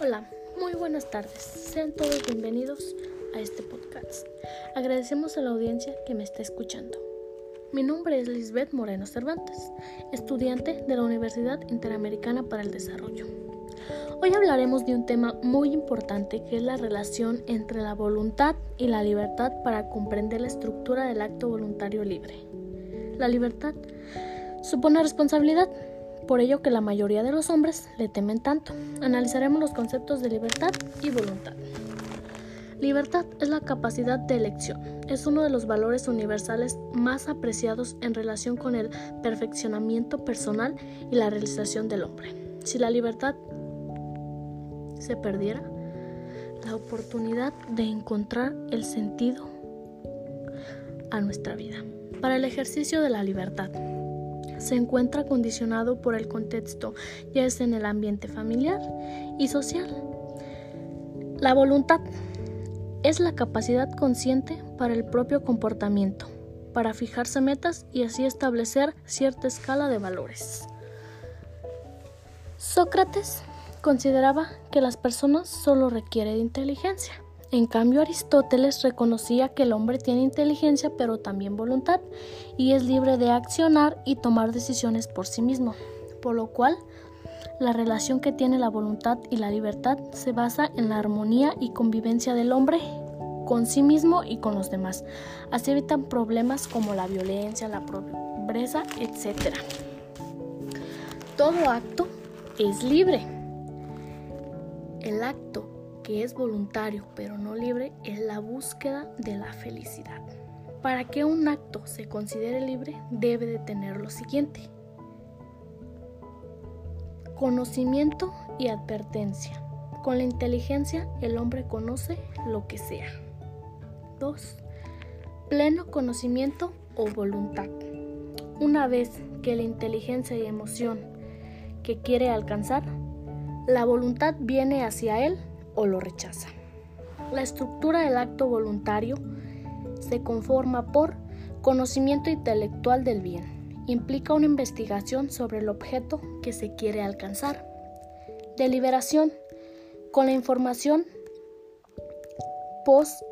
Hola, muy buenas tardes. Sean todos bienvenidos a este podcast. Agradecemos a la audiencia que me está escuchando. Mi nombre es Lisbeth Moreno Cervantes, estudiante de la Universidad Interamericana para el Desarrollo. Hoy hablaremos de un tema muy importante que es la relación entre la voluntad y la libertad para comprender la estructura del acto voluntario libre. La libertad supone responsabilidad, por ello que la mayoría de los hombres le temen tanto. Analizaremos los conceptos de libertad y voluntad. Libertad es la capacidad de elección. Es uno de los valores universales más apreciados en relación con el perfeccionamiento personal y la realización del hombre. Si la libertad se perdiera, la oportunidad de encontrar el sentido a nuestra vida. Para el ejercicio de la libertad, se encuentra condicionado por el contexto, ya es en el ambiente familiar y social. La voluntad es la capacidad consciente para el propio comportamiento, para fijarse metas y así establecer cierta escala de valores. Sócrates consideraba que las personas solo requieren inteligencia. En cambio, Aristóteles reconocía que el hombre tiene inteligencia pero también voluntad y es libre de accionar y tomar decisiones por sí mismo, por lo cual la relación que tiene la voluntad y la libertad se basa en la armonía y convivencia del hombre con sí mismo y con los demás. Así evitan problemas como la violencia, la pobreza, etc. Todo acto es libre. El acto que es voluntario pero no libre es la búsqueda de la felicidad. Para que un acto se considere libre debe de tener lo siguiente. Conocimiento y advertencia. Con la inteligencia el hombre conoce lo que sea. 2. Pleno conocimiento o voluntad. Una vez que la inteligencia y emoción que quiere alcanzar, la voluntad viene hacia él o lo rechaza. La estructura del acto voluntario se conforma por conocimiento intelectual del bien. Implica una investigación sobre el objeto que se quiere alcanzar. Deliberación. Con la información pos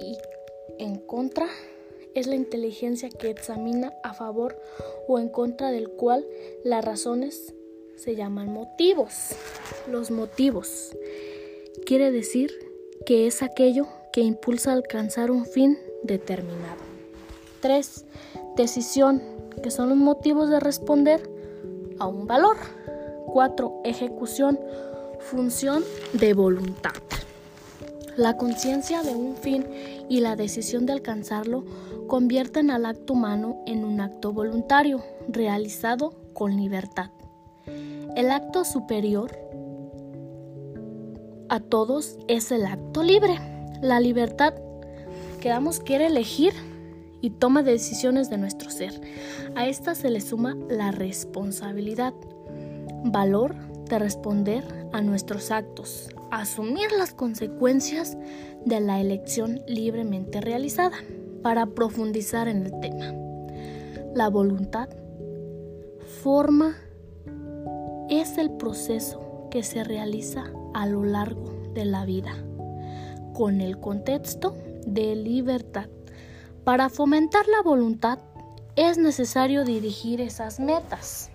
y en contra es la inteligencia que examina a favor o en contra del cual las razones se llaman motivos. Los motivos quiere decir que es aquello que impulsa a alcanzar un fin determinado. 3. Decisión, que son los motivos de responder a un valor. 4. Ejecución, función de voluntad. La conciencia de un fin y la decisión de alcanzarlo convierten al acto humano en un acto voluntario, realizado con libertad. El acto superior a todos es el acto libre. La libertad que damos quiere elegir y toma decisiones de nuestro ser. A esta se le suma la responsabilidad, valor de responder a nuestros actos, asumir las consecuencias de la elección libremente realizada. Para profundizar en el tema, la voluntad forma es el proceso que se realiza a lo largo de la vida, con el contexto de libertad. Para fomentar la voluntad es necesario dirigir esas metas.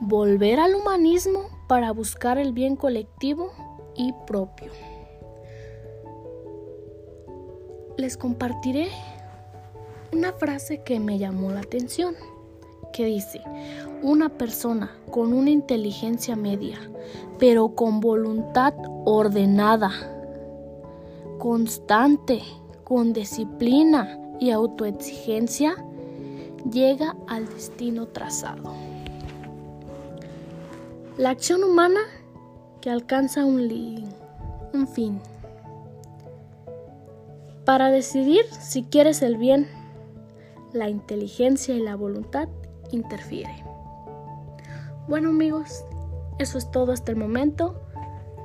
Volver al humanismo para buscar el bien colectivo y propio. Les compartiré una frase que me llamó la atención que dice, una persona con una inteligencia media, pero con voluntad ordenada, constante, con disciplina y autoexigencia, llega al destino trazado. La acción humana que alcanza un, un fin. Para decidir si quieres el bien, la inteligencia y la voluntad interfiere. Bueno amigos, eso es todo hasta el momento.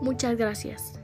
Muchas gracias.